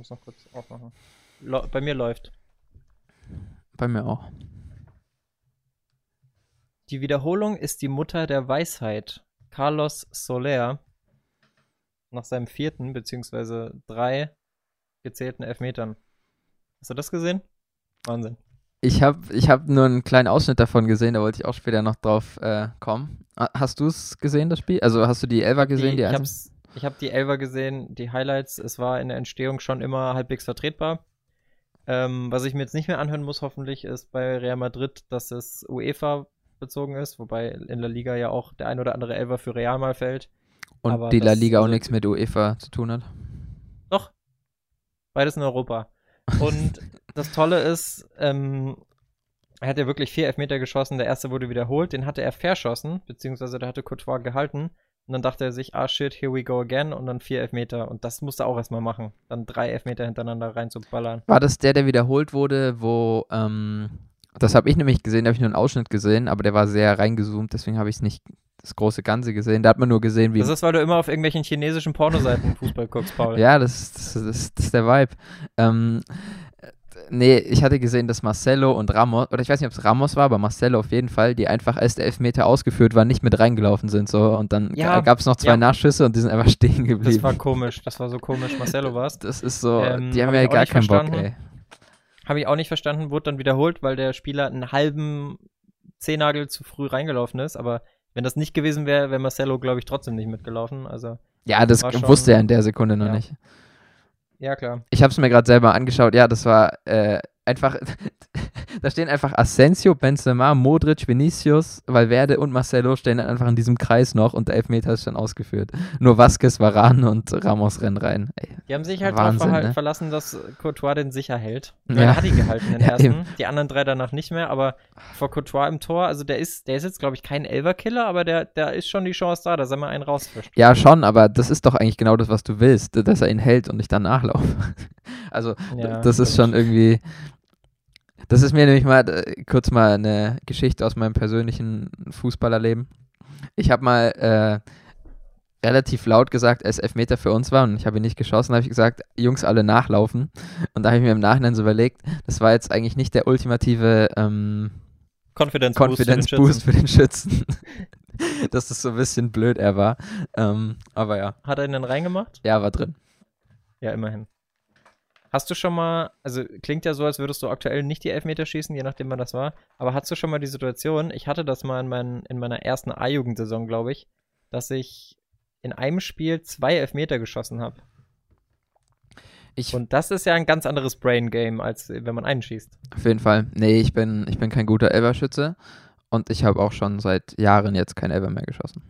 muss noch kurz aufmachen. Lo bei mir läuft. Bei mir auch. Die Wiederholung ist die Mutter der Weisheit. Carlos Soler nach seinem vierten beziehungsweise drei gezählten Elfmetern. Hast du das gesehen? Wahnsinn. Ich habe ich hab nur einen kleinen Ausschnitt davon gesehen, da wollte ich auch später noch drauf äh, kommen. Hast du es gesehen, das Spiel? Also hast du die Elva gesehen? Die, die ich habe ich hab die Elva gesehen, die Highlights. Es war in der Entstehung schon immer halbwegs vertretbar. Ähm, was ich mir jetzt nicht mehr anhören muss, hoffentlich, ist bei Real Madrid, dass es UEFA bezogen ist, wobei in der Liga ja auch der ein oder andere Elva für Real mal fällt. Und Aber die La Liga auch nichts mit UEFA zu tun hat? Doch. Beides in Europa. Und das Tolle ist, ähm, er hat ja wirklich vier Elfmeter geschossen. Der erste wurde wiederholt. Den hatte er verschossen, beziehungsweise der hatte Courtois gehalten. Und dann dachte er sich, ah shit, here we go again. Und dann vier Elfmeter. Und das musste er auch erstmal machen. Dann drei Elfmeter hintereinander reinzuballern. War das der, der wiederholt wurde, wo, ähm, das habe ich nämlich gesehen, da habe ich nur einen Ausschnitt gesehen, aber der war sehr reingezoomt, deswegen habe ich es nicht das große Ganze gesehen. Da hat man nur gesehen, wie. Das ist, weil du immer auf irgendwelchen chinesischen Pornoseiten Fußball guckst, Paul. ja, das, das, das, das ist der Vibe. Ähm, nee, ich hatte gesehen, dass Marcelo und Ramos, oder ich weiß nicht, ob es Ramos war, aber Marcelo auf jeden Fall, die einfach als der Elfmeter ausgeführt waren, nicht mit reingelaufen sind. So. Und dann ja, gab es noch zwei ja. Nachschüsse und die sind einfach stehen geblieben. Das war komisch, das war so komisch. Marcelo war es. Das ist so, ähm, die haben ja gar keinen Bock, ey. Habe ich auch nicht verstanden, wurde dann wiederholt, weil der Spieler einen halben Zehnagel zu früh reingelaufen ist, aber wenn das nicht gewesen wäre, wäre Marcelo, glaube ich, trotzdem nicht mitgelaufen. Also, ja, das schon, wusste er in der Sekunde noch ja. nicht. Ja, klar. Ich habe es mir gerade selber angeschaut. Ja, das war äh, einfach, da stehen einfach Asensio, Benzema, Modric, Vinicius, Valverde und Marcelo stehen einfach in diesem Kreis noch und der Elfmeter ist schon ausgeführt. Nur Vasquez, Varane und Ramos rennen rein. Ey, die haben sich halt Wahnsinn, darauf ne? verlassen, dass Courtois den sicher hält. Ja. Er hat ihn gehalten, den ersten. Ja, die anderen drei danach nicht mehr, aber vor Courtois im Tor, also der ist, der ist jetzt, glaube ich, kein Elverkiller, aber der, der ist schon die Chance da, dass er mal einen rausfischt. Ja, schon, aber das ist doch eigentlich genau das, was du willst, dass er ihn hält und ich dann nachlaufe. Also, ja, das ist schon irgendwie, das ist mir nämlich mal äh, kurz mal eine Geschichte aus meinem persönlichen Fußballerleben. Ich habe mal äh, relativ laut gesagt, als Elfmeter für uns war und ich habe ihn nicht geschossen, habe ich gesagt, Jungs alle nachlaufen. Und da habe ich mir im Nachhinein so überlegt, das war jetzt eigentlich nicht der ultimative ähm, Confidence, Confidence Boost, für den Schützen. Dass das so ein bisschen blöd er war. Ähm, aber ja. Hat er ihn dann reingemacht? Ja, war drin. Ja, immerhin. Hast du schon mal, also klingt ja so, als würdest du aktuell nicht die Elfmeter schießen, je nachdem, wann das war, aber hast du schon mal die Situation, ich hatte das mal in, mein, in meiner ersten A-Jugendsaison, glaube ich, dass ich in einem Spiel zwei Elfmeter geschossen habe. Und das ist ja ein ganz anderes Brain-Game, als wenn man einen schießt. Auf jeden Fall. Nee, ich bin, ich bin kein guter Elverschütze und ich habe auch schon seit Jahren jetzt kein Elver mehr geschossen.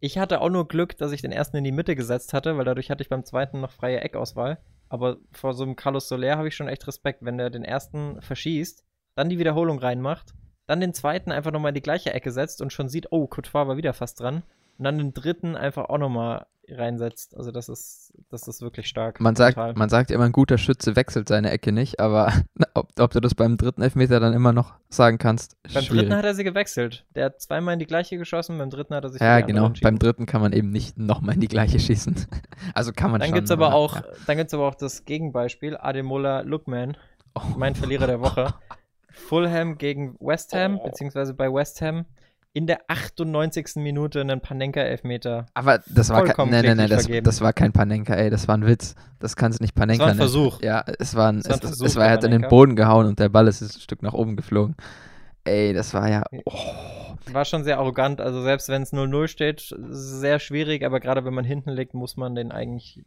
Ich hatte auch nur Glück, dass ich den ersten in die Mitte gesetzt hatte, weil dadurch hatte ich beim zweiten noch freie Eckauswahl. Aber vor so einem Carlos Soler habe ich schon echt Respekt, wenn der den ersten verschießt, dann die Wiederholung reinmacht, dann den zweiten einfach nochmal in die gleiche Ecke setzt und schon sieht, oh, Courtois war wieder fast dran. Und dann den dritten einfach auch nochmal reinsetzt. Also das ist, das ist wirklich stark. Man sagt, man sagt immer, ein guter Schütze wechselt seine Ecke nicht, aber ob, ob du das beim dritten Elfmeter dann immer noch sagen kannst, Beim schwierig. dritten hat er sie gewechselt. Der hat zweimal in die gleiche geschossen, beim dritten hat er sich Ja, genau. Beim dritten kann man eben nicht nochmal in die gleiche schießen. also kann man dann schon. Gibt's aber auch, ja. Dann gibt es aber auch das Gegenbeispiel, Ademola Lookman, oh. mein Verlierer der Woche. Fulham gegen West Ham, oh. beziehungsweise bei West Ham in der 98. Minute einen Panenka-Elfmeter. Aber das war kein, nee, nee, nee, das, das, war kein Panenka, ey, das war ein Witz. Das kannst du nicht Panenka nennen. Das war ein Versuch. Ja, es war ein, es, war ein es, Versuch es war, er hat in den Boden gehauen und der Ball ist ein Stück nach oben geflogen. Ey, das war ja. Oh. War schon sehr arrogant. Also selbst wenn es 0-0 steht, sehr schwierig, aber gerade wenn man hinten liegt, muss man den eigentlich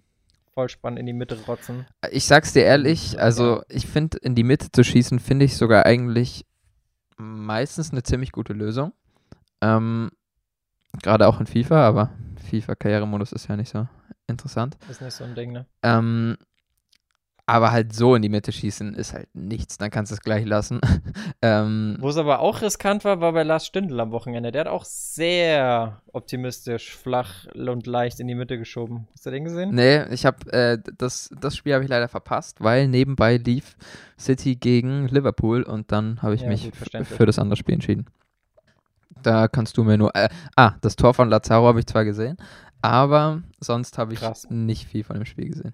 Vollspann in die Mitte rotzen. Ich sag's dir ehrlich, also ich finde, in die Mitte zu schießen, finde ich sogar eigentlich meistens eine ziemlich gute Lösung. Ähm, Gerade auch in FIFA, aber FIFA-Karrieremodus ist ja nicht so interessant. Ist nicht so ein Ding, ne? Ähm, aber halt so in die Mitte schießen ist halt nichts, dann kannst du es gleich lassen. ähm, Wo es aber auch riskant war, war bei Lars Stindl am Wochenende. Der hat auch sehr optimistisch, flach und leicht in die Mitte geschoben. Hast du den gesehen? Nee, ich habe äh, das, das Spiel habe ich leider verpasst, weil nebenbei lief City gegen Liverpool und dann habe ich ja, mich für das andere Spiel entschieden. Da kannst du mir nur. Äh, ah, das Tor von Lazaro habe ich zwar gesehen, aber sonst habe ich Krass. nicht viel von dem Spiel gesehen.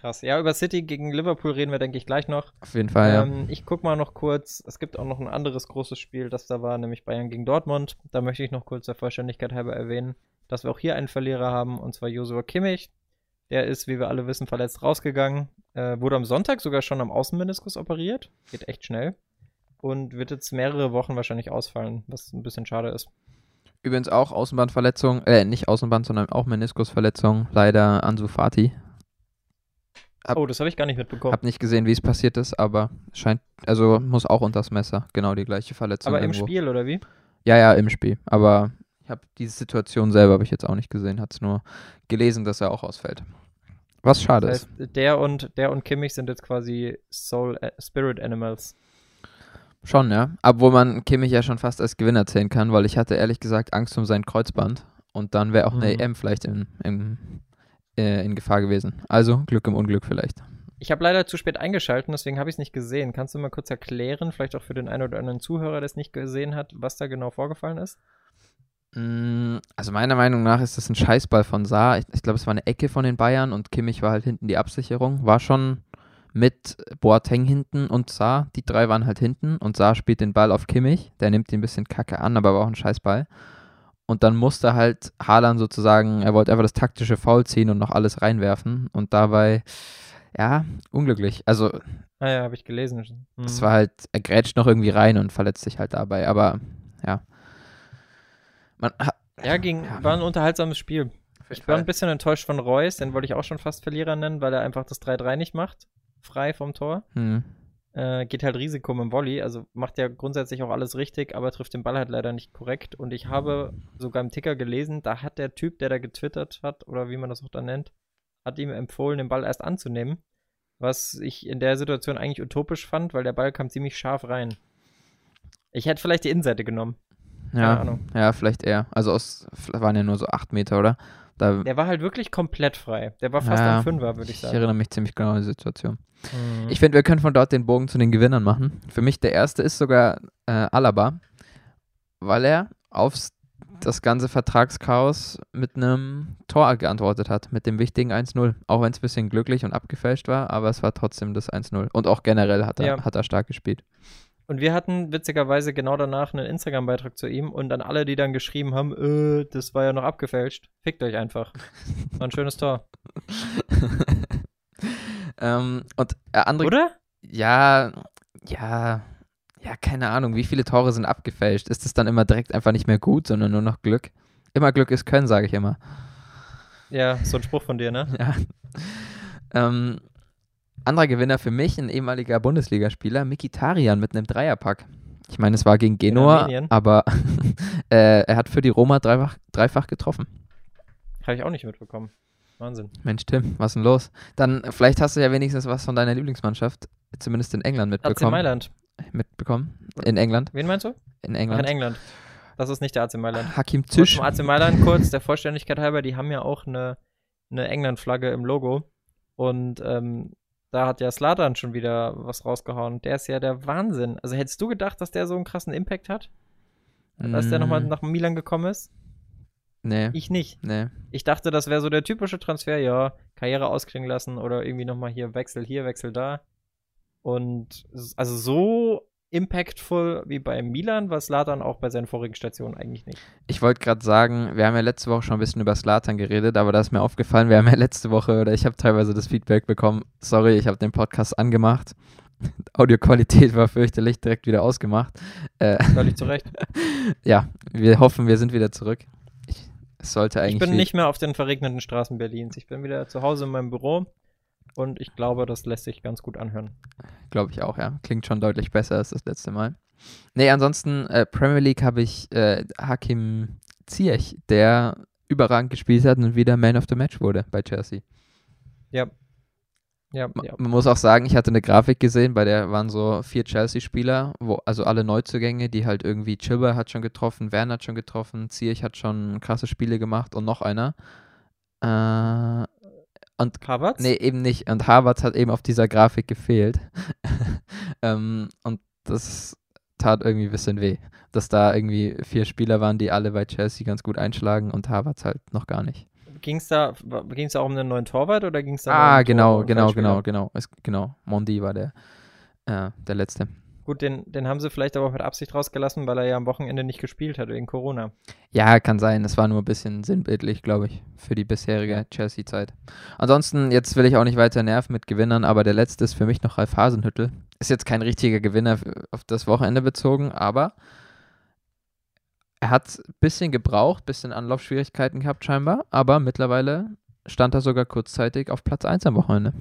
Krass. Ja, über City gegen Liverpool reden wir, denke ich, gleich noch. Auf jeden Fall, ähm, ja. Ich gucke mal noch kurz. Es gibt auch noch ein anderes großes Spiel, das da war, nämlich Bayern gegen Dortmund. Da möchte ich noch kurz der Vollständigkeit halber erwähnen, dass wir auch hier einen Verlierer haben, und zwar Josua Kimmich. Der ist, wie wir alle wissen, verletzt rausgegangen. Äh, wurde am Sonntag sogar schon am Außenmeniskus operiert. Geht echt schnell. Und wird jetzt mehrere Wochen wahrscheinlich ausfallen, was ein bisschen schade ist. Übrigens auch Außenbandverletzung, äh, nicht Außenband, sondern auch Meniskusverletzung. Leider Ansu Fati. Hab, oh, das habe ich gar nicht mitbekommen. Hab nicht gesehen, wie es passiert ist, aber scheint, also muss auch unters Messer. Genau die gleiche Verletzung. Aber irgendwo. im Spiel, oder wie? Ja, ja, im Spiel. Aber ich habe diese Situation selber habe ich jetzt auch nicht gesehen, hat es nur gelesen, dass er auch ausfällt. Was schade das heißt, ist. Der und, der und Kimmich sind jetzt quasi Soul äh, Spirit Animals. Schon, ja. Obwohl man Kimmich ja schon fast als Gewinner zählen kann, weil ich hatte ehrlich gesagt Angst um sein Kreuzband. Und dann wäre auch mhm. eine EM vielleicht in, in, äh, in Gefahr gewesen. Also Glück im Unglück vielleicht. Ich habe leider zu spät eingeschaltet, deswegen habe ich es nicht gesehen. Kannst du mal kurz erklären, vielleicht auch für den einen oder anderen Zuhörer, der es nicht gesehen hat, was da genau vorgefallen ist? Mm, also meiner Meinung nach ist das ein Scheißball von Saar. Ich, ich glaube, es war eine Ecke von den Bayern und Kimmich war halt hinten die Absicherung. War schon mit Boateng hinten und Saar. Die drei waren halt hinten und Saar spielt den Ball auf Kimmich. Der nimmt ihn ein bisschen kacke an, aber war auch ein Scheißball. Und dann musste halt Haaland sozusagen, er wollte einfach das taktische Foul ziehen und noch alles reinwerfen. Und dabei, ja, unglücklich. Also. Ah ja, habe ich gelesen. Mhm. Es war halt, er grätscht noch irgendwie rein und verletzt sich halt dabei. Aber ja. Man, ja, ging, ja. war ein unterhaltsames Spiel. Ich war ein bisschen enttäuscht von Reus, den wollte ich auch schon fast Verlierer nennen, weil er einfach das 3-3 nicht macht frei vom Tor. Mhm. Äh, geht halt Risiko mit dem Volley, also macht ja grundsätzlich auch alles richtig, aber trifft den Ball halt leider nicht korrekt. Und ich habe sogar im Ticker gelesen, da hat der Typ, der da getwittert hat, oder wie man das auch da nennt, hat ihm empfohlen, den Ball erst anzunehmen. Was ich in der Situation eigentlich utopisch fand, weil der Ball kam ziemlich scharf rein. Ich hätte vielleicht die Innenseite genommen. Ja, ja, vielleicht eher. Also es waren ja nur so acht Meter, oder? Da, der war halt wirklich komplett frei. Der war fast ja, am Fünfer, würde ich sagen. Ich erinnere mich ziemlich genau an die Situation. Mhm. Ich finde, wir können von dort den Bogen zu den Gewinnern machen. Für mich der erste ist sogar äh, Alaba, weil er auf das ganze Vertragschaos mit einem Tor geantwortet hat, mit dem wichtigen 1-0. Auch wenn es ein bisschen glücklich und abgefälscht war, aber es war trotzdem das 1-0. Und auch generell hat er, ja. hat er stark gespielt. Und wir hatten witzigerweise genau danach einen Instagram-Beitrag zu ihm und an alle, die dann geschrieben haben, äh, das war ja noch abgefälscht, fickt euch einfach. War ein schönes Tor. ähm, und äh, andere. Oder? Ja, ja, ja, keine Ahnung, wie viele Tore sind abgefälscht? Ist es dann immer direkt einfach nicht mehr gut, sondern nur noch Glück? Immer Glück ist Können, sage ich immer. Ja, so ein Spruch von dir, ne? Ja. Ähm, anderer Gewinner für mich, ein ehemaliger Bundesligaspieler, Mikitarian mit einem Dreierpack. Ich meine, es war gegen Genua, aber äh, er hat für die Roma dreifach, dreifach getroffen. Habe ich auch nicht mitbekommen. Wahnsinn. Mensch, Tim, was ist denn los? Dann, vielleicht hast du ja wenigstens was von deiner Lieblingsmannschaft, zumindest in England mitbekommen. AC Mailand. Mitbekommen? In England? Wen meinst du? In England. Ach, in England. Das ist nicht der AC Mailand. Hakim Zisch. Zum AC Mailand kurz, der Vollständigkeit halber, die haben ja auch eine, eine England-Flagge im Logo. Und ähm, da hat ja Slatan schon wieder was rausgehauen. Der ist ja der Wahnsinn. Also hättest du gedacht, dass der so einen krassen Impact hat? Mm. Als der nochmal nach Milan gekommen ist? Nee. Ich nicht. Nee. Ich dachte, das wäre so der typische Transfer, ja, Karriere ausklingen lassen oder irgendwie nochmal hier Wechsel hier, Wechsel da. Und also so impactful wie bei Milan war Slatan auch bei seinen vorigen Stationen eigentlich nicht. Ich wollte gerade sagen, wir haben ja letzte Woche schon ein bisschen über Slatan geredet, aber da ist mir aufgefallen, wir haben ja letzte Woche oder ich habe teilweise das Feedback bekommen, sorry, ich habe den Podcast angemacht. Audioqualität war fürchterlich, direkt wieder ausgemacht. Äh, Völlig zu Recht. ja, wir hoffen, wir sind wieder zurück. Ich, sollte eigentlich. Ich bin nicht mehr auf den verregneten Straßen Berlins. Ich bin wieder zu Hause in meinem Büro. Und ich glaube, das lässt sich ganz gut anhören. Glaube ich auch, ja. Klingt schon deutlich besser als das letzte Mal. Nee, ansonsten, äh, Premier League habe ich äh, Hakim Ziyech, der überragend gespielt hat und wieder Man of the Match wurde bei Chelsea. Ja. Ja, ja. Man muss auch sagen, ich hatte eine Grafik gesehen, bei der waren so vier Chelsea-Spieler, wo also alle Neuzugänge, die halt irgendwie Chilber hat schon getroffen, Werner hat schon getroffen, Ziyech hat schon krasse Spiele gemacht und noch einer. Äh, und Harvards? Nee, eben nicht. Und Harvards hat eben auf dieser Grafik gefehlt. ähm, und das tat irgendwie ein bisschen weh, dass da irgendwie vier Spieler waren, die alle bei Chelsea ganz gut einschlagen und Harvards halt noch gar nicht. ging es da, ging's da auch um einen neuen Torwart oder ging es da Ah, genau, genau, genau, genau, es, genau. Mondi war der, äh, der letzte. Gut, den, den haben sie vielleicht aber auch mit Absicht rausgelassen, weil er ja am Wochenende nicht gespielt hat wegen Corona. Ja, kann sein. Das war nur ein bisschen sinnbildlich, glaube ich, für die bisherige Chelsea-Zeit. Ansonsten, jetzt will ich auch nicht weiter nerven mit Gewinnern, aber der letzte ist für mich noch Ralf Hasenhüttel. Ist jetzt kein richtiger Gewinner auf das Wochenende bezogen, aber er hat ein bisschen gebraucht, ein bisschen Anlaufschwierigkeiten gehabt scheinbar, aber mittlerweile stand er sogar kurzzeitig auf Platz 1 am Wochenende.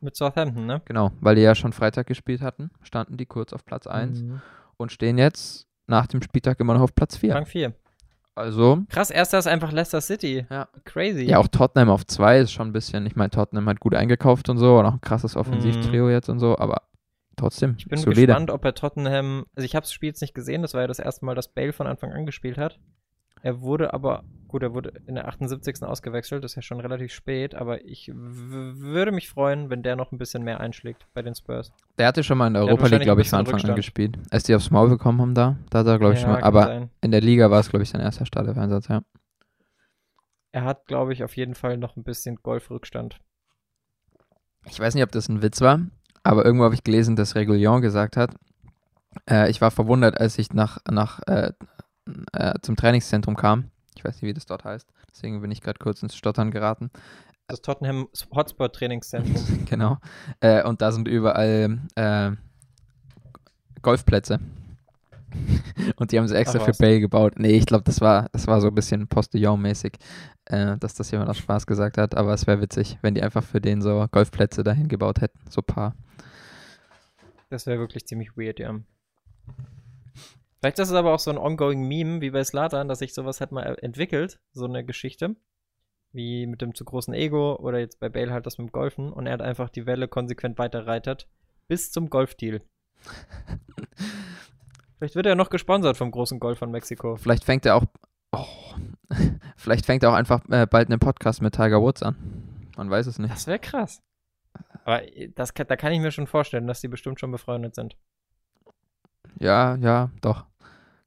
Mit Southampton, ne? Genau, weil die ja schon Freitag gespielt hatten, standen die kurz auf Platz 1 mhm. und stehen jetzt nach dem Spieltag immer noch auf Platz 4. Rang 4. Also. Krass, erster ist einfach Leicester City. Ja. Crazy. Ja, auch Tottenham auf 2 ist schon ein bisschen, ich meine, Tottenham hat gut eingekauft und so, und auch ein krasses Offensivtrio mhm. jetzt und so, aber trotzdem. Ich bin solide. gespannt, ob er Tottenham, also ich habe das Spiel jetzt nicht gesehen, das war ja das erste Mal, dass Bale von Anfang an gespielt hat. Er wurde aber, gut, er wurde in der 78. ausgewechselt, das ist ja schon relativ spät, aber ich würde mich freuen, wenn der noch ein bisschen mehr einschlägt bei den Spurs. Der hatte schon mal in der Europa League, glaube ich, von Anfang Rückstand. an gespielt. Als die aufs Maul bekommen haben da, da hat er, glaube ich, ja, schon mal, aber sein. in der Liga war es, glaube ich, sein erster Startelf-Einsatz, ja. Er hat, glaube ich, auf jeden Fall noch ein bisschen Golfrückstand. Ich weiß nicht, ob das ein Witz war, aber irgendwo habe ich gelesen, dass Regulion gesagt hat, äh, ich war verwundert, als ich nach, nach äh, äh, zum Trainingszentrum kam. Ich weiß nicht, wie das dort heißt. Deswegen bin ich gerade kurz ins Stottern geraten. Das Tottenham Hotspot Trainingszentrum. genau. Äh, und da sind überall äh, Golfplätze. und die haben sie extra Ach, für Bale gebaut. Nee, ich glaube, das war, das war so ein bisschen Postillon-mäßig, äh, dass das jemand aus Spaß gesagt hat. Aber es wäre witzig, wenn die einfach für den so Golfplätze dahin gebaut hätten. So ein paar. Das wäre wirklich ziemlich weird, ja. Vielleicht ist es aber auch so ein ongoing Meme wie bei Slatan, dass sich sowas halt mal entwickelt, so eine Geschichte. Wie mit dem zu großen Ego oder jetzt bei Bale halt das mit dem Golfen und er hat einfach die Welle konsequent weiterreitet bis zum Golfdeal. Vielleicht wird er noch gesponsert vom großen Golf von Mexiko. Vielleicht fängt er auch. Oh, vielleicht fängt er auch einfach äh, bald einen Podcast mit Tiger Woods an. Man weiß es nicht. Das wäre krass. Aber das, da kann ich mir schon vorstellen, dass die bestimmt schon befreundet sind. Ja, ja, doch.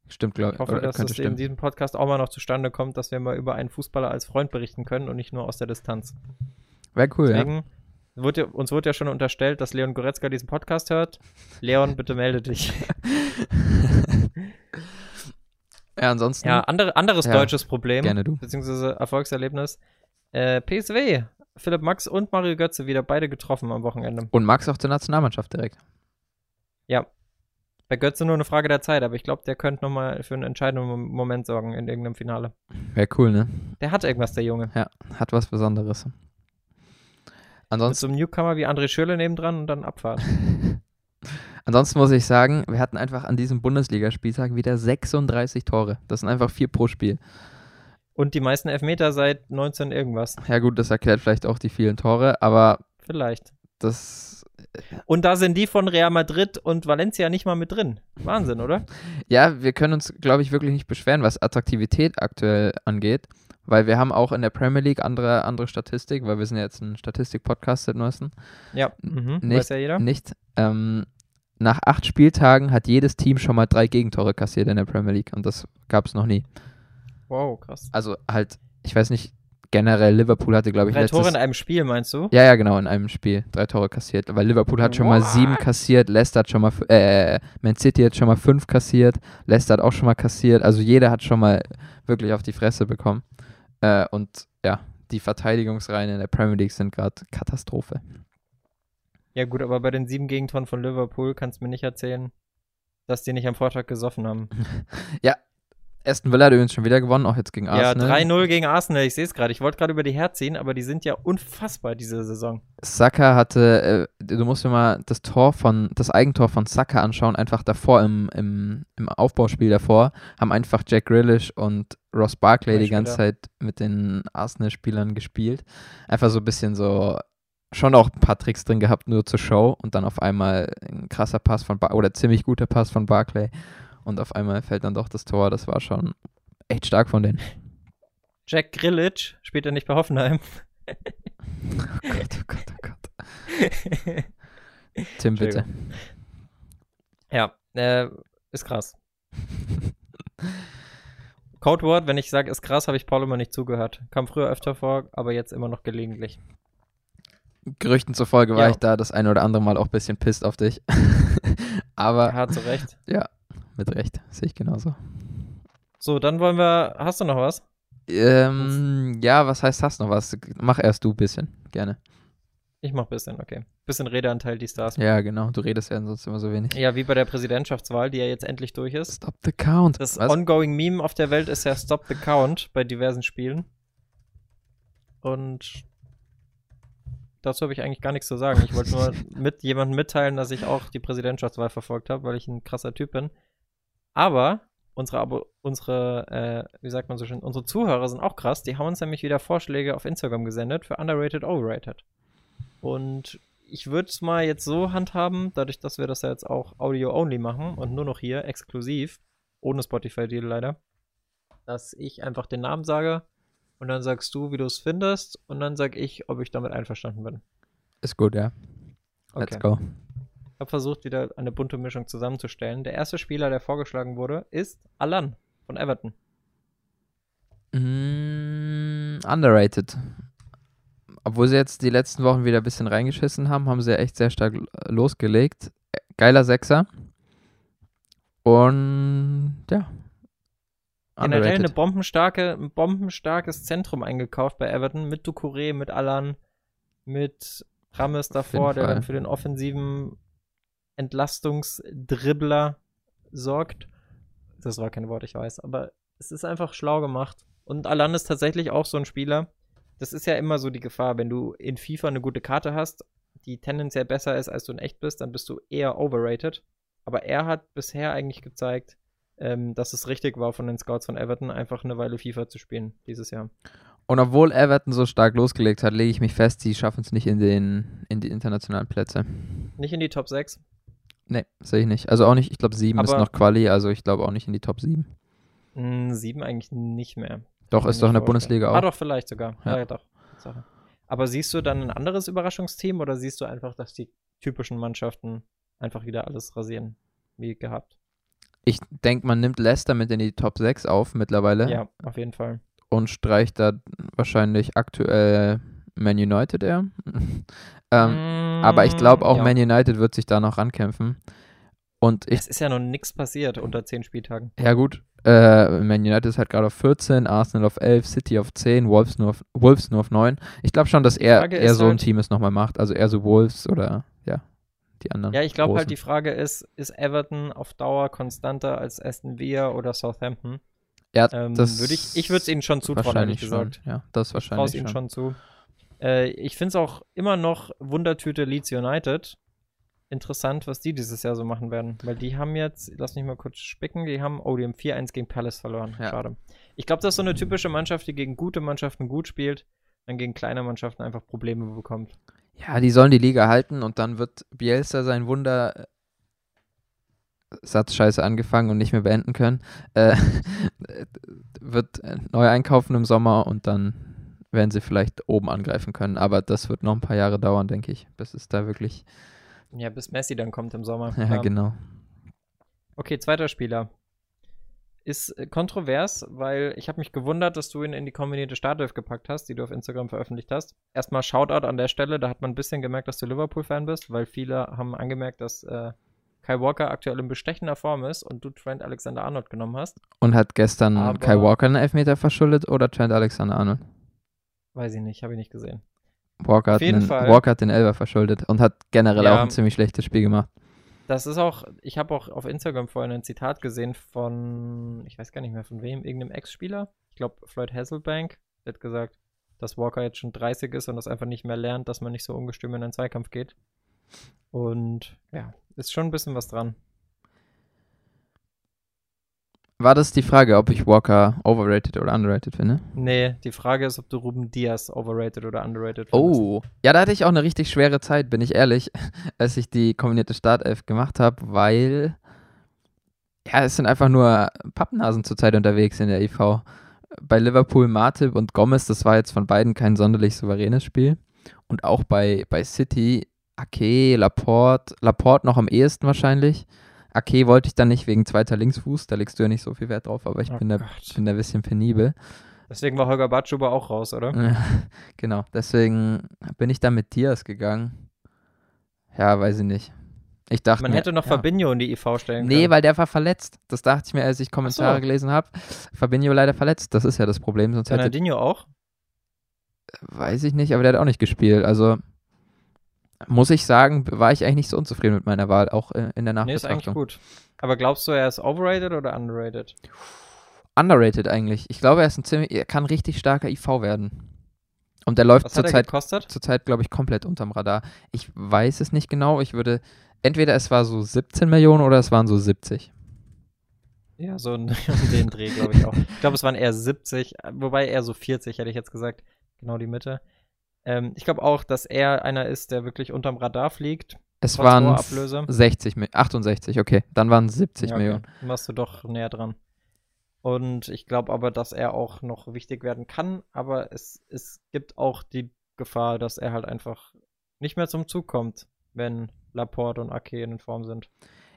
Stimmt, glaube ich. Ich hoffe, dass es in diesem Podcast auch mal noch zustande kommt, dass wir mal über einen Fußballer als Freund berichten können und nicht nur aus der Distanz. Wäre cool, Deswegen, ja. Wurde, uns wurde ja schon unterstellt, dass Leon Goretzka diesen Podcast hört. Leon, bitte melde dich. ja, ansonsten. Ja, andere, anderes ja, deutsches Problem. Gerne du. Beziehungsweise Erfolgserlebnis. Äh, PSW. Philipp Max und Mario Götze wieder beide getroffen am Wochenende. Und Max auch zur Nationalmannschaft direkt. Ja, bei Götze nur eine Frage der Zeit, aber ich glaube, der könnte nochmal für einen entscheidenden Moment sorgen in irgendeinem Finale. Wäre cool, ne? Der hat irgendwas, der Junge. Ja, hat was Besonderes. Ansonsten. Mit so einem Newcomer wie André Schürrle nebendran und dann Abfahrt. Ansonsten muss ich sagen, wir hatten einfach an diesem Bundesligaspieltag wieder 36 Tore. Das sind einfach vier pro Spiel. Und die meisten Elfmeter seit 19 irgendwas. Ja gut, das erklärt vielleicht auch die vielen Tore, aber vielleicht. Das und da sind die von Real Madrid und Valencia nicht mal mit drin. Wahnsinn, oder? Ja, wir können uns, glaube ich, wirklich nicht beschweren, was Attraktivität aktuell angeht. Weil wir haben auch in der Premier League andere, andere Statistik, weil wir sind ja jetzt ein Statistik-Podcast seit neuestem. Ja, mhm, nicht, weiß ja jeder. Nicht, ähm, nach acht Spieltagen hat jedes Team schon mal drei Gegentore kassiert in der Premier League und das gab es noch nie. Wow, krass. Also halt, ich weiß nicht, generell, Liverpool hatte, glaube ich, Drei letztes... Tore in einem Spiel, meinst du? Ja, ja, genau, in einem Spiel. Drei Tore kassiert. Weil Liverpool hat schon What? mal sieben kassiert, Leicester hat schon mal, äh, Man City hat schon mal fünf kassiert, Leicester hat auch schon mal kassiert. Also jeder hat schon mal wirklich auf die Fresse bekommen. Äh, und ja, die Verteidigungsreihen in der Premier League sind gerade Katastrophe. Ja gut, aber bei den sieben Gegentoren von Liverpool kannst du mir nicht erzählen, dass die nicht am Vortag gesoffen haben. ja, Aston Villa hat übrigens schon wieder gewonnen, auch jetzt gegen Arsenal. Ja, 3-0 gegen Arsenal, ich sehe es gerade. Ich wollte gerade über die herziehen, aber die sind ja unfassbar diese Saison. Saka hatte, äh, du musst dir mal das Tor von, das Eigentor von Saka anschauen, einfach davor im, im, im Aufbauspiel davor, haben einfach Jack Grealish und Ross Barkley die ganze Zeit mit den Arsenal-Spielern gespielt. Einfach so ein bisschen so, schon auch ein paar Tricks drin gehabt, nur zur Show und dann auf einmal ein krasser Pass von, Bar oder ziemlich guter Pass von Barkley und auf einmal fällt dann doch das Tor. Das war schon echt stark von denen. Jack Grillitsch spielt er nicht bei Hoffenheim. oh Gott, oh Gott, oh Gott. Tim, bitte. Ja, äh, ist krass. Codewort, wenn ich sage, ist krass, habe ich Paul immer nicht zugehört. Kam früher öfter vor, aber jetzt immer noch gelegentlich. Gerüchten zufolge war ja. ich da das eine oder andere Mal auch ein bisschen pisst auf dich. aber. Er hat so recht. Ja, mit Recht. Sehe ich genauso. So, dann wollen wir. Hast du noch was? Ähm, ja, was heißt hast noch was? Mach erst du ein bisschen, gerne. Ich mach ein bisschen, okay. Bisschen Redeanteil, die Stars. Ja, genau. Du redest ja sonst immer so wenig. Ja, wie bei der Präsidentschaftswahl, die ja jetzt endlich durch ist. Stop the count. Das was? ongoing Meme auf der Welt ist ja Stop the count bei diversen Spielen. Und dazu habe ich eigentlich gar nichts zu sagen. Ich wollte nur mit jemandem mitteilen, dass ich auch die Präsidentschaftswahl verfolgt habe, weil ich ein krasser Typ bin. Aber unsere, Abo unsere äh, wie sagt man so schön, unsere Zuhörer sind auch krass. Die haben uns nämlich wieder Vorschläge auf Instagram gesendet für Underrated, Overrated. Und ich würde es mal jetzt so handhaben, dadurch, dass wir das ja jetzt auch Audio-only machen und nur noch hier exklusiv, ohne Spotify-Deal leider, dass ich einfach den Namen sage und dann sagst du, wie du es findest und dann sag ich, ob ich damit einverstanden bin. Ist gut, ja. Let's go. Ich habe versucht, wieder eine bunte Mischung zusammenzustellen. Der erste Spieler, der vorgeschlagen wurde, ist Alan von Everton. Mm, underrated obwohl sie jetzt die letzten Wochen wieder ein bisschen reingeschissen haben, haben sie ja echt sehr stark losgelegt. Geiler Sechser. Und ja. Generell eine bombenstarke, ein bombenstarkes Zentrum eingekauft bei Everton mit Ducouré, mit Alan, mit Rames davor, der dann für den offensiven Entlastungsdribbler sorgt. Das war kein Wort, ich weiß, aber es ist einfach schlau gemacht. Und Alan ist tatsächlich auch so ein Spieler, das ist ja immer so die Gefahr, wenn du in FIFA eine gute Karte hast, die tendenziell besser ist, als du in echt bist, dann bist du eher overrated. Aber er hat bisher eigentlich gezeigt, ähm, dass es richtig war von den Scouts von Everton, einfach eine Weile FIFA zu spielen dieses Jahr. Und obwohl Everton so stark losgelegt hat, lege ich mich fest, sie schaffen es nicht in, den, in die internationalen Plätze. Nicht in die Top 6? Nee, sehe ich nicht. Also auch nicht, ich glaube 7 ist noch Quali, also ich glaube auch nicht in die Top 7. 7 hm, eigentlich nicht mehr. Doch, ist doch in der Bundesliga auch. Ah, doch, vielleicht sogar. Ja, ja doch. Aber siehst du dann ein anderes Überraschungsteam oder siehst du einfach, dass die typischen Mannschaften einfach wieder alles rasieren, wie gehabt? Ich denke, man nimmt Leicester mit in die Top 6 auf mittlerweile. Ja, auf jeden Fall. Und streicht da wahrscheinlich aktuell Man United eher. ähm, mm, aber ich glaube auch ja. Man United wird sich da noch rankämpfen. Und ich, es ist ja noch nichts passiert unter 10 Spieltagen. Ja, gut. Äh, Man United ist halt gerade auf 14, Arsenal auf 11, City auf 10, Wolves nur auf, Wolves nur auf 9. Ich glaube schon, dass er, er so halt, ein Team es nochmal macht. Also eher so Wolves oder ja, die anderen. Ja, ich glaube halt, die Frage ist, ist Everton auf Dauer konstanter als Aston Villa oder Southampton? Ja, ähm, das würd ich, ich würde es ihnen schon zutrauen, ehrlich gesagt. Schon. Ja, das wahrscheinlich. Ich ihnen schon zu. Äh, ich finde es auch immer noch Wundertüte Leeds United interessant, was die dieses Jahr so machen werden. Weil die haben jetzt, lass mich mal kurz spicken, die haben, oh, die haben 4-1 gegen Palace verloren. Ja. Schade. Ich glaube, das ist so eine typische Mannschaft, die gegen gute Mannschaften gut spielt, dann gegen kleine Mannschaften einfach Probleme bekommt. Ja, die sollen die Liga halten und dann wird Bielsa sein Wunder äh, Satz scheiße angefangen und nicht mehr beenden können. Äh, wird neu einkaufen im Sommer und dann werden sie vielleicht oben angreifen können. Aber das wird noch ein paar Jahre dauern, denke ich, bis es da wirklich ja, bis Messi dann kommt im Sommer. Ja, genau. Okay, zweiter Spieler. Ist äh, kontrovers, weil ich habe mich gewundert, dass du ihn in die kombinierte Startelf gepackt hast, die du auf Instagram veröffentlicht hast. Erstmal Shoutout an der Stelle, da hat man ein bisschen gemerkt, dass du Liverpool-Fan bist, weil viele haben angemerkt, dass äh, Kai Walker aktuell in bestechender Form ist und du Trent Alexander-Arnold genommen hast. Und hat gestern Aber Kai Walker einen Elfmeter verschuldet oder Trent Alexander-Arnold? Weiß ich nicht, habe ich nicht gesehen. Walker hat, den, Walker hat den Elber verschuldet und hat generell ja, auch ein ziemlich schlechtes Spiel gemacht. Das ist auch, ich habe auch auf Instagram vorhin ein Zitat gesehen von, ich weiß gar nicht mehr von wem, irgendeinem Ex-Spieler. Ich glaube, Floyd Hasselbank. Hat gesagt, dass Walker jetzt schon 30 ist und das einfach nicht mehr lernt, dass man nicht so ungestüm in einen Zweikampf geht. Und ja, ist schon ein bisschen was dran. War das die Frage, ob ich Walker overrated oder underrated finde? Nee, die Frage ist, ob du Ruben Diaz overrated oder underrated findest. Oh, ja, da hatte ich auch eine richtig schwere Zeit, bin ich ehrlich, als ich die kombinierte Startelf gemacht habe, weil ja, es sind einfach nur Pappnasen zurzeit unterwegs in der IV. Bei Liverpool Martip und Gomez, das war jetzt von beiden kein sonderlich souveränes Spiel. Und auch bei, bei City, Ake, Laporte, Laporte noch am ehesten wahrscheinlich Ake wollte ich dann nicht wegen zweiter Linksfuß, da legst du ja nicht so viel Wert drauf, aber ich oh bin, da, bin da ein bisschen penibel. Deswegen war Holger Batschuber auch raus, oder? Ja, genau, deswegen bin ich dann mit Diaz gegangen. Ja, weiß ich nicht. Ich dachte Man mir, hätte noch ja. Fabinho in die IV stellen können. Nee, weil der war verletzt. Das dachte ich mir, als ich Kommentare so. gelesen habe. Fabinho leider verletzt. Das ist ja das Problem. Sonst Ronaldinho auch? Weiß ich nicht, aber der hat auch nicht gespielt. Also muss ich sagen, war ich eigentlich nicht so unzufrieden mit meiner Wahl, auch in der Nachbetrachtung. Nee, ist eigentlich gut. Aber glaubst du, er ist overrated oder underrated? Underrated eigentlich. Ich glaube, er ist ein ziemlich, er kann richtig starker IV werden. Und der läuft zurzeit, zurzeit glaube ich, komplett unterm Radar. Ich weiß es nicht genau. Ich würde, entweder es war so 17 Millionen oder es waren so 70. Ja, so um den Dreh, glaube ich auch. Ich glaube, es waren eher 70, wobei eher so 40, hätte ich jetzt gesagt. Genau die Mitte. Ähm, ich glaube auch, dass er einer ist, der wirklich unterm Radar fliegt. Es waren 60, 68, okay. Dann waren es 70 ja, okay. Millionen. Dann warst du doch näher dran. Und ich glaube aber, dass er auch noch wichtig werden kann. Aber es, es gibt auch die Gefahr, dass er halt einfach nicht mehr zum Zug kommt, wenn Laporte und Ake in Form sind.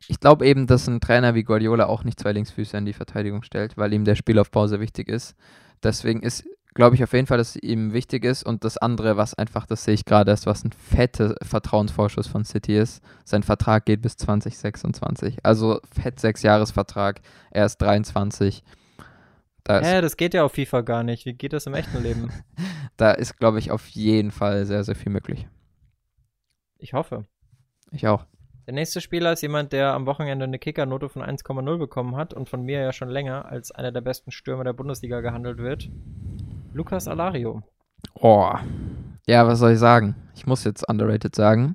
Ich glaube eben, dass ein Trainer wie Guardiola auch nicht zwei Linksfüße in die Verteidigung stellt, weil ihm der Spielaufbau sehr wichtig ist. Deswegen ist glaube ich auf jeden Fall, dass es ihm wichtig ist. Und das andere, was einfach, das sehe ich gerade, ist, was ein fetter Vertrauensvorschuss von City ist. Sein Vertrag geht bis 2026. Also fett Sechs-Jahres-Vertrag. Er ist 23. Da Hä, das geht ja auf FIFA gar nicht. Wie geht das im echten Leben? da ist, glaube ich, auf jeden Fall sehr, sehr viel möglich. Ich hoffe. Ich auch. Der nächste Spieler ist jemand, der am Wochenende eine Kickernote von 1,0 bekommen hat und von mir ja schon länger als einer der besten Stürmer der Bundesliga gehandelt wird. Lukas Alario. Oh. Ja, was soll ich sagen? Ich muss jetzt underrated sagen.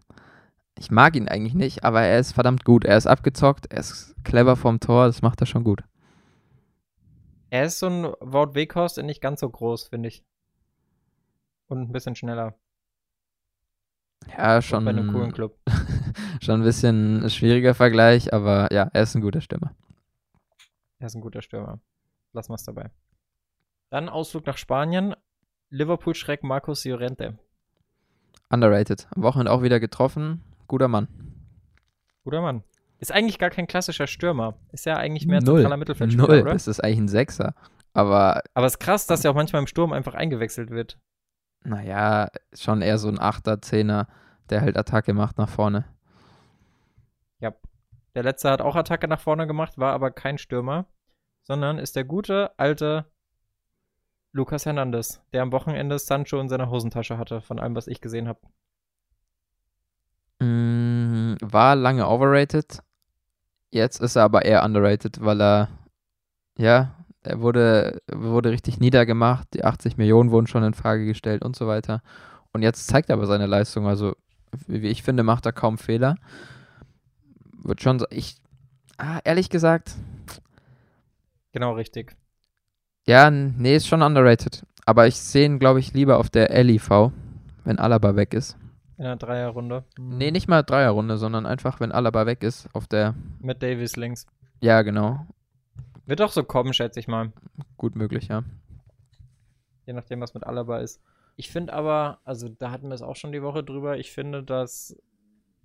Ich mag ihn eigentlich nicht, aber er ist verdammt gut. Er ist abgezockt, er ist clever vom Tor, das macht er schon gut. Er ist so ein Wout Weghorst, nicht ganz so groß, finde ich. Und ein bisschen schneller. Ja, schon. bei einem coolen Club. schon ein bisschen schwieriger Vergleich, aber ja, er ist ein guter Stürmer. Er ist ein guter Stürmer. Lassen wir es dabei. Dann Ausflug nach Spanien. Liverpool-Schreck Marcos Llorente. Underrated. Am Wochenende auch wieder getroffen. Guter Mann. Guter Mann. Ist eigentlich gar kein klassischer Stürmer. Ist ja eigentlich mehr Null. zentraler Mittelfeldspieler, Null. oder? Das ist eigentlich ein Sechser. Aber. Aber es ist krass, dass er auch manchmal im Sturm einfach eingewechselt wird. Naja, schon eher so ein Achter, Zehner, der halt Attacke macht nach vorne. Ja. Der letzte hat auch Attacke nach vorne gemacht, war aber kein Stürmer, sondern ist der gute alte Lucas Hernandez, der am Wochenende Sancho in seiner Hosentasche hatte, von allem, was ich gesehen habe. Mm, war lange overrated. Jetzt ist er aber eher underrated, weil er, ja, er wurde, wurde richtig niedergemacht. Die 80 Millionen wurden schon in Frage gestellt und so weiter. Und jetzt zeigt er aber seine Leistung. Also, wie ich finde, macht er kaum Fehler. Wird schon, ich, ah, ehrlich gesagt. Genau richtig. Ja, nee, ist schon underrated. Aber ich sehe ihn, glaube ich, lieber auf der LIV, wenn Alaba weg ist. In der Dreierrunde. Mhm. Nee, nicht mal Dreierrunde, sondern einfach, wenn Alaba weg ist, auf der. Mit Davis links. Ja, genau. Wird doch so kommen, schätze ich mal. Gut möglich, ja. Je nachdem, was mit Alaba ist. Ich finde aber, also da hatten wir es auch schon die Woche drüber, ich finde, dass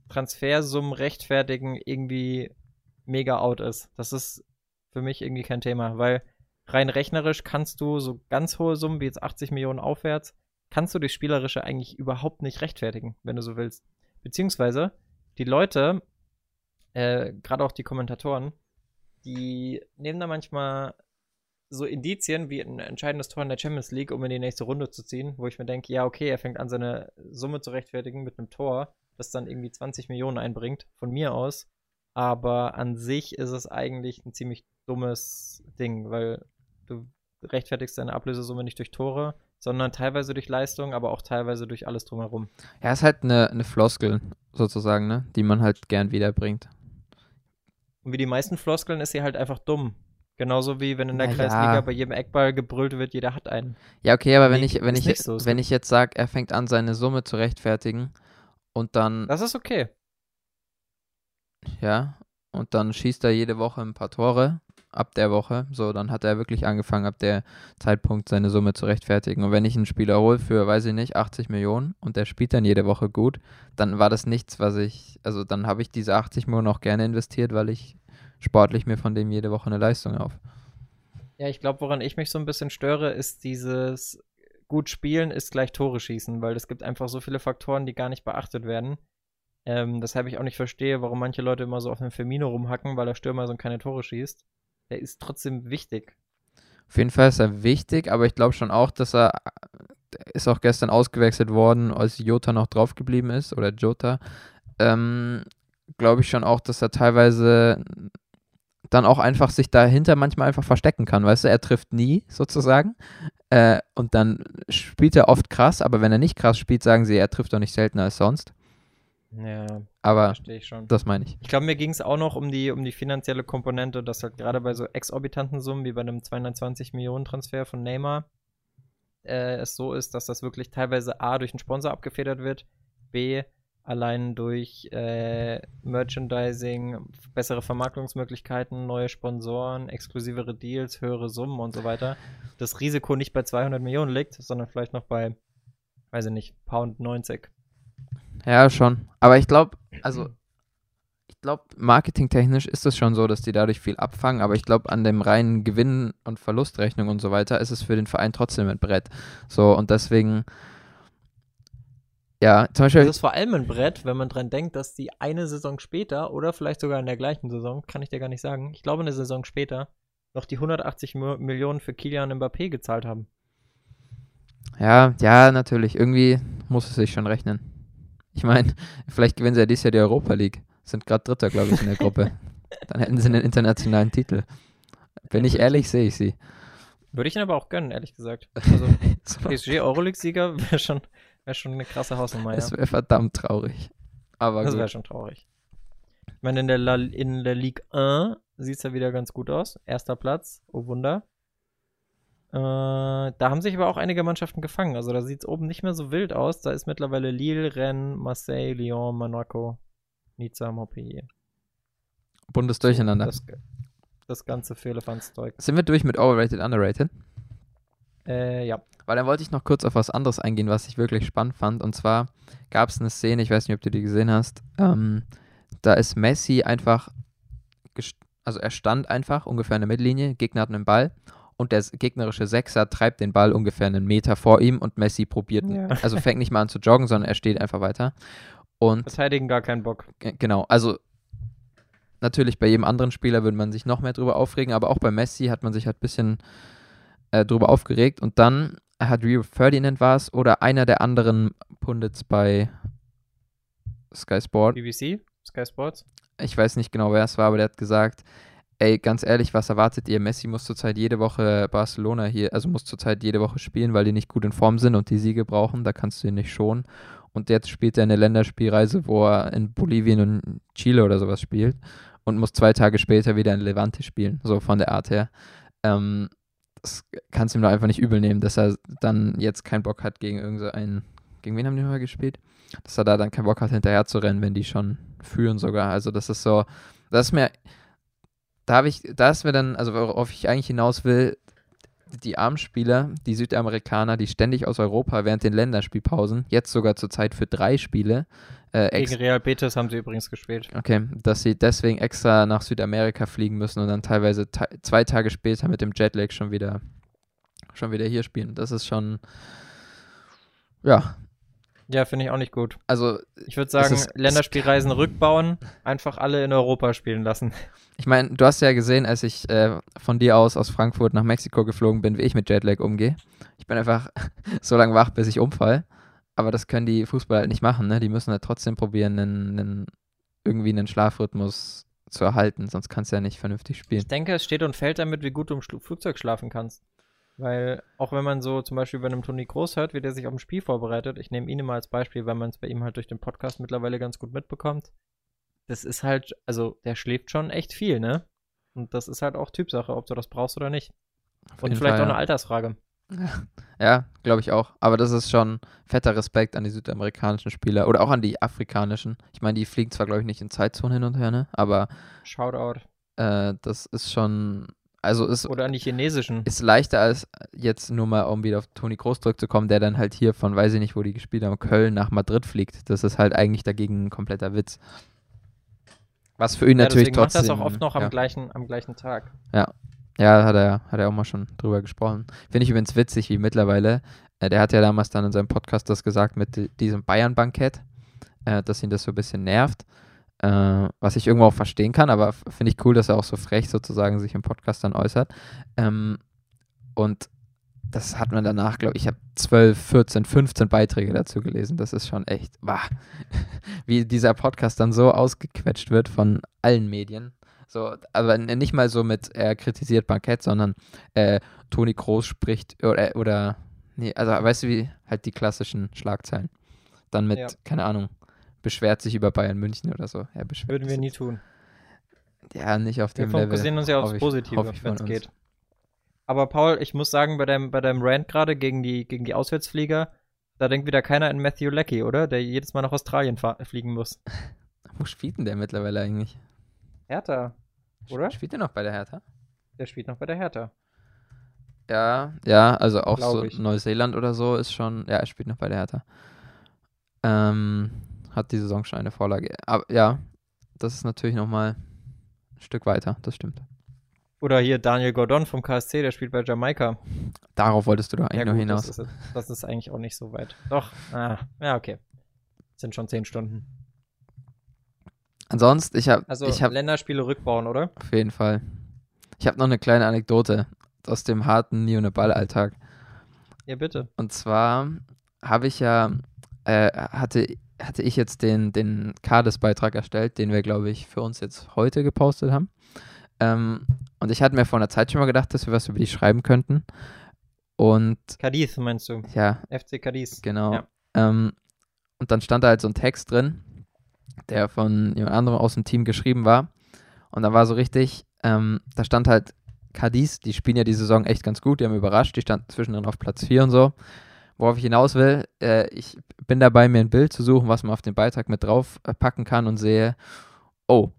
Transfersummen rechtfertigen irgendwie mega out ist. Das ist für mich irgendwie kein Thema, weil rein rechnerisch kannst du so ganz hohe Summen wie jetzt 80 Millionen aufwärts, kannst du durch Spielerische eigentlich überhaupt nicht rechtfertigen, wenn du so willst. Beziehungsweise die Leute, äh, gerade auch die Kommentatoren, die nehmen da manchmal so Indizien wie ein entscheidendes Tor in der Champions League, um in die nächste Runde zu ziehen, wo ich mir denke, ja, okay, er fängt an, seine Summe zu rechtfertigen mit einem Tor, das dann irgendwie 20 Millionen einbringt, von mir aus. Aber an sich ist es eigentlich ein ziemlich dummes Ding, weil du rechtfertigst deine Ablösesumme nicht durch Tore, sondern teilweise durch Leistung, aber auch teilweise durch alles drumherum. Ja, ist halt eine, eine Floskel sozusagen, ne? die man halt gern wiederbringt. Und wie die meisten Floskeln ist sie halt einfach dumm. Genauso wie wenn in der Na Kreisliga ja. bei jedem Eckball gebrüllt wird, jeder hat einen. Ja, okay, aber wenn nee, ich, wenn ich, so. wenn ich jetzt sage, er fängt an, seine Summe zu rechtfertigen und dann. Das ist okay. Ja, und dann schießt er jede Woche ein paar Tore ab der Woche. So, dann hat er wirklich angefangen, ab der Zeitpunkt seine Summe zu rechtfertigen. Und wenn ich einen Spieler hole für, weiß ich nicht, 80 Millionen und der spielt dann jede Woche gut, dann war das nichts, was ich, also dann habe ich diese 80 Millionen auch gerne investiert, weil ich sportlich mir von dem jede Woche eine Leistung auf. Ja, ich glaube, woran ich mich so ein bisschen störe, ist dieses gut spielen ist gleich Tore schießen, weil es gibt einfach so viele Faktoren, die gar nicht beachtet werden. Ähm, deshalb ich auch nicht verstehe, warum manche Leute immer so auf den Firmino rumhacken, weil der Stürmer so keine Tore schießt. Der ist trotzdem wichtig. Auf jeden Fall ist er wichtig, aber ich glaube schon auch, dass er ist auch gestern ausgewechselt worden, als Jota noch draufgeblieben ist oder Jota. Ähm, glaube ich schon auch, dass er teilweise dann auch einfach sich dahinter manchmal einfach verstecken kann. Weißt du, er trifft nie sozusagen. Äh, und dann spielt er oft krass, aber wenn er nicht krass spielt, sagen sie, er trifft doch nicht seltener als sonst. Ja, aber das meine ich. Ich glaube, mir ging es auch noch um die, um die finanzielle Komponente, dass halt gerade bei so exorbitanten Summen wie bei einem 220 Millionen Transfer von Neymar äh, es so ist, dass das wirklich teilweise A durch einen Sponsor abgefedert wird, B allein durch äh, Merchandising, bessere Vermarktungsmöglichkeiten, neue Sponsoren, exklusivere Deals, höhere Summen und so weiter, das Risiko nicht bei 200 Millionen liegt, sondern vielleicht noch bei, weiß ich nicht, Pound 90. Ja, schon. Aber ich glaube, also ich glaube, marketingtechnisch ist es schon so, dass die dadurch viel abfangen, aber ich glaube, an dem reinen Gewinn- und Verlustrechnung und so weiter ist es für den Verein trotzdem ein Brett. So, und deswegen, ja, zum Beispiel. Das ist vor allem ein Brett, wenn man dran denkt, dass die eine Saison später oder vielleicht sogar in der gleichen Saison, kann ich dir gar nicht sagen, ich glaube eine Saison später, noch die 180 Millionen für Kilian Mbappé gezahlt haben. Ja, ja, natürlich. Irgendwie muss es sich schon rechnen. Ich meine, vielleicht gewinnen sie ja dieses Jahr die Europa League. Sind gerade Dritter, glaube ich, in der Gruppe. Dann hätten sie einen internationalen Titel. Bin ich ehrlich, sehe ich sie. Würde ich ihnen aber auch gönnen, ehrlich gesagt. Also PSG Euroleague-Sieger wäre schon, wär schon eine krasse Hausnummer. Das wäre verdammt traurig. Aber das wäre schon traurig. Ich meine, in der, La, in der Ligue 1 sieht es ja wieder ganz gut aus. Erster Platz, oh Wunder. Äh, da haben sich aber auch einige Mannschaften gefangen. Also da sieht es oben nicht mehr so wild aus. Da ist mittlerweile Lille, Rennes, Marseille, Lyon, Monaco, Nizza, Montpellier. Bundes durcheinander. Das, das ganze Fehlefanzzeug. Sind wir durch mit Overrated, Underrated? Äh, ja. Weil dann wollte ich noch kurz auf was anderes eingehen, was ich wirklich spannend fand. Und zwar gab es eine Szene, ich weiß nicht, ob du die gesehen hast. Ähm, da ist Messi einfach, also er stand einfach ungefähr in der Mittellinie, Gegner hatten einen Ball und der gegnerische Sechser treibt den Ball ungefähr einen Meter vor ihm und Messi probiert, ja. also fängt nicht mal an zu joggen, sondern er steht einfach weiter. Und Verteidigen gar keinen Bock. Genau, also natürlich bei jedem anderen Spieler würde man sich noch mehr drüber aufregen, aber auch bei Messi hat man sich halt ein bisschen äh, drüber aufgeregt und dann hat Rio Ferdinand war es oder einer der anderen Pundits bei Sky Sport. BBC? Sky Sports? Ich weiß nicht genau, wer es war, aber der hat gesagt, ey, ganz ehrlich, was erwartet ihr? Messi muss zurzeit jede Woche Barcelona hier, also muss zurzeit jede Woche spielen, weil die nicht gut in Form sind und die Siege brauchen, da kannst du ihn nicht schonen. Und jetzt spielt er eine Länderspielreise, wo er in Bolivien und Chile oder sowas spielt und muss zwei Tage später wieder in Levante spielen, so von der Art her. Ähm, das kannst du ihm doch einfach nicht übel nehmen, dass er dann jetzt keinen Bock hat gegen irgendeinen, gegen wen haben die nochmal gespielt? Dass er da dann keinen Bock hat, hinterher zu rennen, wenn die schon führen sogar. Also das ist so, das ist mir, da habe ich, da ist mir dann, also worauf ich eigentlich hinaus will, die Armspieler, die Südamerikaner, die ständig aus Europa während den Länderspielpausen, jetzt sogar zurzeit für drei Spiele. Äh, Gegen Real Betis haben sie übrigens gespielt. Okay, dass sie deswegen extra nach Südamerika fliegen müssen und dann teilweise zwei Tage später mit dem Jetlag schon wieder, schon wieder hier spielen. Das ist schon, ja, ja, finde ich auch nicht gut. Also, ich würde sagen, Länderspielreisen rückbauen, einfach alle in Europa spielen lassen. Ich meine, du hast ja gesehen, als ich äh, von dir aus aus Frankfurt nach Mexiko geflogen bin, wie ich mit Jetlag umgehe. Ich bin einfach so lange wach, bis ich umfall. Aber das können die Fußballer halt nicht machen, ne? Die müssen halt trotzdem probieren, einen, einen, irgendwie einen Schlafrhythmus zu erhalten, sonst kannst du ja nicht vernünftig spielen. Ich denke, es steht und fällt damit, wie gut du im Flugzeug schlafen kannst. Weil auch wenn man so zum Beispiel bei einem Toni Groß hört, wie der sich auf ein Spiel vorbereitet, ich nehme ihn immer als Beispiel, weil man es bei ihm halt durch den Podcast mittlerweile ganz gut mitbekommt. Das ist halt, also der schläft schon echt viel, ne? Und das ist halt auch Typsache, ob du das brauchst oder nicht. Und vielleicht Fall, auch eine ja. Altersfrage. Ja, glaube ich auch. Aber das ist schon fetter Respekt an die südamerikanischen Spieler oder auch an die afrikanischen. Ich meine, die fliegen zwar, glaube ich, nicht in Zeitzonen hin und her, ne? Aber. Shoutout. Äh, das ist schon also ist, Oder an die chinesischen. Ist leichter als jetzt nur mal, um wieder auf Toni Groß zurückzukommen, der dann halt hier von, weiß ich nicht, wo die gespielt haben, Köln nach Madrid fliegt. Das ist halt eigentlich dagegen ein kompletter Witz. Was für ihn Ja, natürlich deswegen macht trotzdem. das auch oft noch am, ja. gleichen, am gleichen Tag. Ja, hat er, hat er auch mal schon drüber gesprochen. Finde ich übrigens witzig, wie mittlerweile, äh, der hat ja damals dann in seinem Podcast das gesagt mit di- diesem Bayern-Bankett, äh, dass ihn das so ein bisschen nervt. Äh, was ich irgendwo auch verstehen kann, aber finde ich cool, dass er auch so frech sozusagen sich im Podcast dann äußert. Ähm, und das hat man danach, glaube ich, ich habe 12, 14, 15 Beiträge dazu gelesen. Das ist schon echt, wah, wie dieser Podcast dann so ausgequetscht wird von allen Medien. So, aber nicht mal so mit, er kritisiert Bankett, sondern äh, Toni Kroos spricht oder, oder, nee, also weißt du, wie halt die klassischen Schlagzeilen. Dann mit, Ja. keine Ahnung, beschwert sich über Bayern München oder so. Er beschwert Würden wir nie tun. Ja, nicht auf Wir dem Level. fokussieren uns ja aufs Positive, wenn es geht. Aber Paul, ich muss sagen, bei deinem, bei deinem Rant gerade gegen die, gegen die Auswärtsflieger, da denkt wieder keiner in Matthew Leckie, oder? Der jedes Mal nach Australien fliegen muss. Wo spielt denn der mittlerweile eigentlich? Hertha, Oder? Spielt der noch bei der Hertha? der spielt noch bei der Hertha. Ja, ja, also auch Glaub so ich. Neuseeland oder so ist schon, ja, er spielt noch bei der Hertha. Ähm, hat die Saison schon eine Vorlage. Aber ja, das ist natürlich nochmal ein Stück weiter, das stimmt. Oder hier Daniel Gordon vom KSC, der spielt bei Jamaika. Darauf wolltest du doch eigentlich Ja, nur gut, hinaus. Das ist, das ist eigentlich auch nicht so weit. Doch, ah, ja, okay. Sind schon zehn Stunden. Ansonsten, ich habe Also ich hab Länderspiele rückbauen, oder? auf jeden Fall. Ich habe noch eine kleine Anekdote aus dem harten Nione Ball-Alltag. Ja, bitte. Und zwar habe ich ja, äh, hatte, hatte ich jetzt den, den Kades-Beitrag erstellt, den wir, glaube ich, für uns jetzt heute gepostet haben. Ähm, und ich hatte mir vor einer Zeit schon mal gedacht, dass wir was über die schreiben könnten. Und Cadiz meinst du? ja, FC Cadiz. genau. Ja. Ähm, und dann stand da halt so ein Text drin, der von jemand anderem aus dem Team geschrieben war. Und da war so richtig, ähm, da stand halt Cadiz, die spielen ja die Saison echt ganz gut, die haben überrascht, die standen zwischendrin auf Platz 4 und so. Worauf ich hinaus will, äh, ich bin dabei, mir ein Bild zu suchen, was man auf den Beitrag mit drauf äh, packen kann und sehe, oh,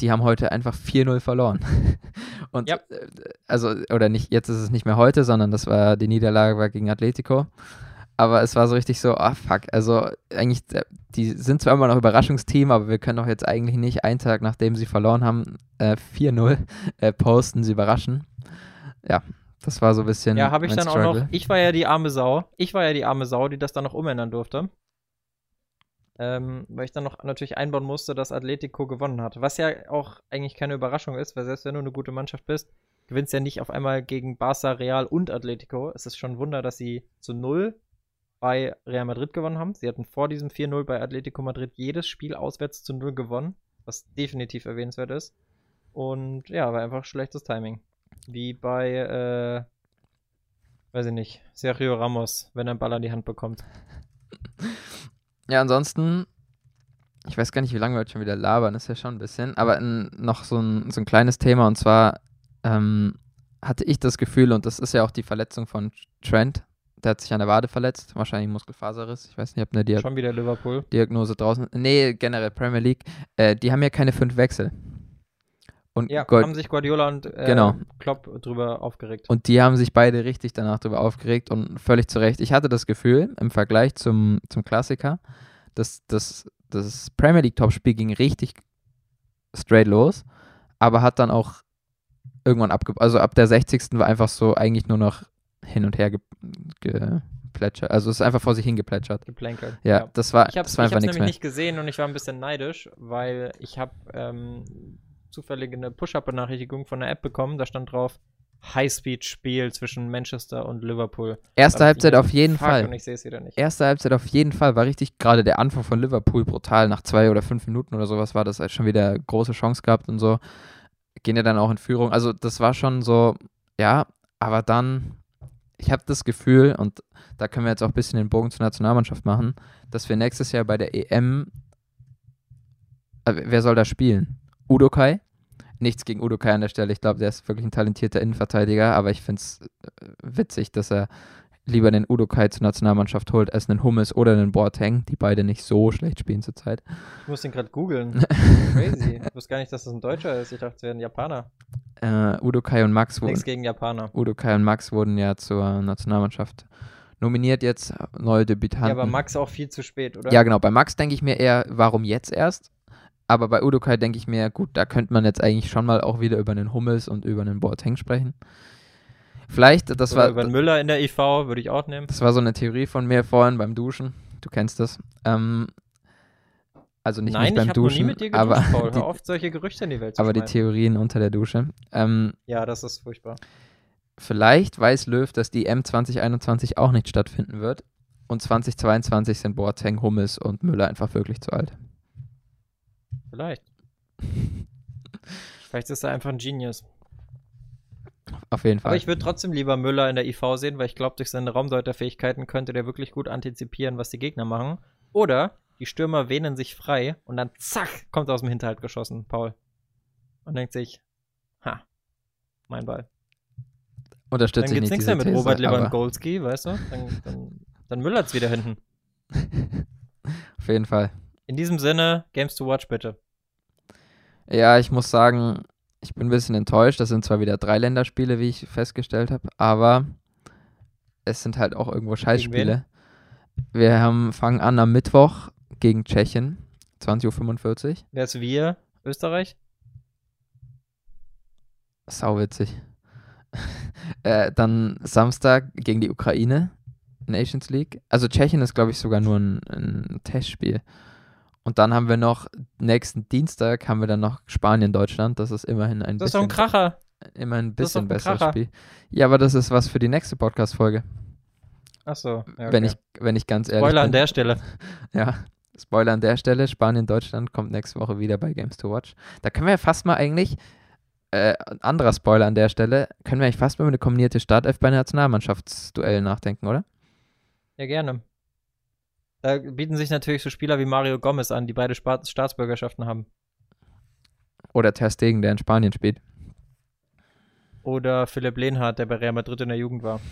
die haben heute einfach 4-0 verloren. und Ja. äh, also, oder nicht, jetzt ist es nicht mehr heute, sondern das war, die Niederlage war gegen Atletico. Aber es war so richtig so, ah fuck, also eigentlich, äh, die sind zwar immer noch Überraschungsteam, aber wir können doch jetzt eigentlich nicht einen Tag, nachdem sie verloren haben, äh, 4-0 äh, posten, sie überraschen. Ja, das war so ein bisschen. Ja, habe ich dann auch Struggle. noch. Ich war ja die arme Sau. Ich war ja die arme Sau, die das dann noch umändern durfte. Ähm, weil ich dann noch natürlich einbauen musste, dass Atletico gewonnen hat. Was ja auch eigentlich keine Überraschung ist, weil selbst wenn du eine gute Mannschaft bist, gewinnst ja nicht auf einmal gegen Barca, Real und Atletico. Es ist schon ein Wunder, dass sie zu null bei Real Madrid gewonnen haben. Sie hatten vor diesem 4-0 bei Atletico Madrid jedes Spiel auswärts zu null gewonnen, was definitiv erwähnenswert ist. Und ja, war einfach schlechtes Timing. Wie bei, äh, weiß ich nicht, Sergio Ramos, wenn er einen Ball an die Hand bekommt. Ja, ansonsten, ich weiß gar nicht, wie lange wir heute schon wieder labern, ist ja schon ein bisschen, aber n, noch so ein, so ein kleines Thema und zwar ähm, hatte ich das Gefühl, und das ist ja auch die Verletzung von Trent, der hat sich an der Wade verletzt, wahrscheinlich Muskelfaserriss, ich weiß nicht, ob eine Dia Schon wieder Liverpool. Diagnose draußen, nee, generell Premier League, äh, die haben ja keine fünf Wechsel. Und Ja, Gold- haben sich Guardiola und äh, Genau. Klopp drüber aufgeregt. Und die haben sich beide richtig danach darüber aufgeregt und völlig zu Recht. Ich hatte das Gefühl, im Vergleich zum, zum Klassiker, dass das, das Premier League Topspiel ging richtig straight los, aber hat dann auch irgendwann abge... Also ab der 60. war einfach so eigentlich nur noch hin und her ge geplätschert. Also es ist einfach vor sich hingeplätschert. Geplänkelt. Ja, das war, Ich habe das war es einfach nämlich nichts mehr. nicht gesehen und ich war ein bisschen neidisch, weil ich habe ähm, zufällig eine Push-Up-Benachrichtigung von der App bekommen. Da stand drauf Highspeed-Spiel zwischen Manchester und Liverpool. Erste Da Halbzeit auf jeden fuck, Fall. Und ich sehe es wieder nicht. Erste Halbzeit auf jeden Fall war richtig, gerade der Anfang von Liverpool brutal. Nach zwei oder fünf Minuten oder sowas war das halt schon wieder große Chance gehabt und so. Gehen ja dann auch in Führung. Also das war schon so, ja, aber dann, ich habe das Gefühl, und da können wir jetzt auch ein bisschen den Bogen zur Nationalmannschaft machen, dass wir nächstes Jahr bei der EM, äh, wer soll da spielen? Udokai? Nichts gegen Udokai an der Stelle. Ich glaube, der ist wirklich ein talentierter Innenverteidiger, aber ich finde es witzig, dass er lieber den Udokai zur Nationalmannschaft holt, als einen Hummes oder einen Boateng, die beide nicht so schlecht spielen zurzeit. Ich muss den gerade googeln. Crazy. Ich wusste gar nicht, dass das ein Deutscher ist. Ich dachte, es wäre ein Japaner. Äh, Udokai und Max wurden, Nichts gegen Japaner. Udokai und Max wurden ja zur Nationalmannschaft nominiert jetzt, neue Debütanten. Ja, aber Max auch viel zu spät, oder? Ja, genau. Bei Max denke ich mir eher, warum jetzt erst? Aber bei Udokai denke ich mir, gut, da könnte man jetzt eigentlich schon mal auch wieder über einen Hummels und über einen Boateng sprechen. Vielleicht, das Oder war. Über einen Müller in der IV würde ich auch nehmen. Das war so eine Theorie von mir vorhin beim Duschen. Du kennst das. Ähm, also nicht, Nein, nicht beim ich Duschen, nie mit dir geduscht, aber, Paul. die, Hör auf, solche Gerüchte in die Welt zu aber die schmeißen. Theorien unter der Dusche. Ähm, Ja, das ist furchtbar. vielleicht weiß Löw, dass die M 2021 auch nicht stattfinden wird. Und 2022 sind Boateng, Hummels und Müller einfach wirklich zu alt. Vielleicht. Vielleicht ist er einfach ein Genius. Auf jeden Fall. Aber ich würde trotzdem lieber Müller in der IV sehen, weil ich glaube, durch seine Raumdeuterfähigkeiten könnte der wirklich gut antizipieren, was die Gegner machen. Oder die Stürmer wähnen sich frei und dann zack, kommt er aus dem Hinterhalt geschossen, Paul. Und denkt sich, ha, mein Ball. Unterstütze Dann nicht nichts mehr mit These, Robert Lewandowski, weißt du? Dann, dann, dann müllert's wieder hinten. Auf jeden Fall. In diesem Sinne, Games to Watch bitte. Ja, ich muss sagen, ich bin ein bisschen enttäuscht. Das sind zwar wieder drei Länderspiele, wie ich festgestellt habe, aber es sind halt auch irgendwo Scheißspiele. Wir haben, fangen an am Mittwoch gegen Tschechien, 20.45 Uhr. Wer ist wir? Österreich? Sauwitzig. äh, dann Samstag gegen die Ukraine, Nations League. Also Tschechien ist, glaube ich, sogar nur ein, ein Testspiel. Und dann haben wir noch, nächsten Dienstag haben wir dann noch Spanien-Deutschland. Das ist immerhin ein Das ist doch ein bisschen, Kracher. immer ein das bisschen besseres. Spiel. Ja, aber das ist was für die nächste Podcast-Folge. Achso. Ja, wenn, okay. ich, wenn ich ganz ehrlich Spoiler bin. an der Stelle. Ja, Spoiler an der Stelle. Spanien-Deutschland kommt nächste Woche wieder bei Games to Watch. Da können wir ja fast mal eigentlich, äh, anderer Spoiler an der Stelle, können wir eigentlich fast mal über eine kombinierte Startelf bei Nationalmannschaftsduellen nachdenken, oder? Ja, gerne. Da bieten sich natürlich so Spieler wie Mario Gomez an, die beide Spa Staatsbürgerschaften haben. Oder Ter Stegen, der in Spanien spielt. Oder Philipp Lehnhardt, der bei Real Madrid in der Jugend war.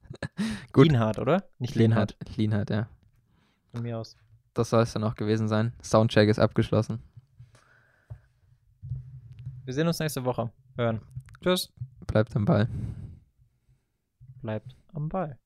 Gut. Lienhardt, oder? Nicht Lehnhardt. Lienhardt, ja. Von mir aus. Das soll es dann auch gewesen sein. Soundcheck ist abgeschlossen. Wir sehen uns nächste Woche. Hören. Tschüss. Bleibt am Ball. Bleibt am Ball.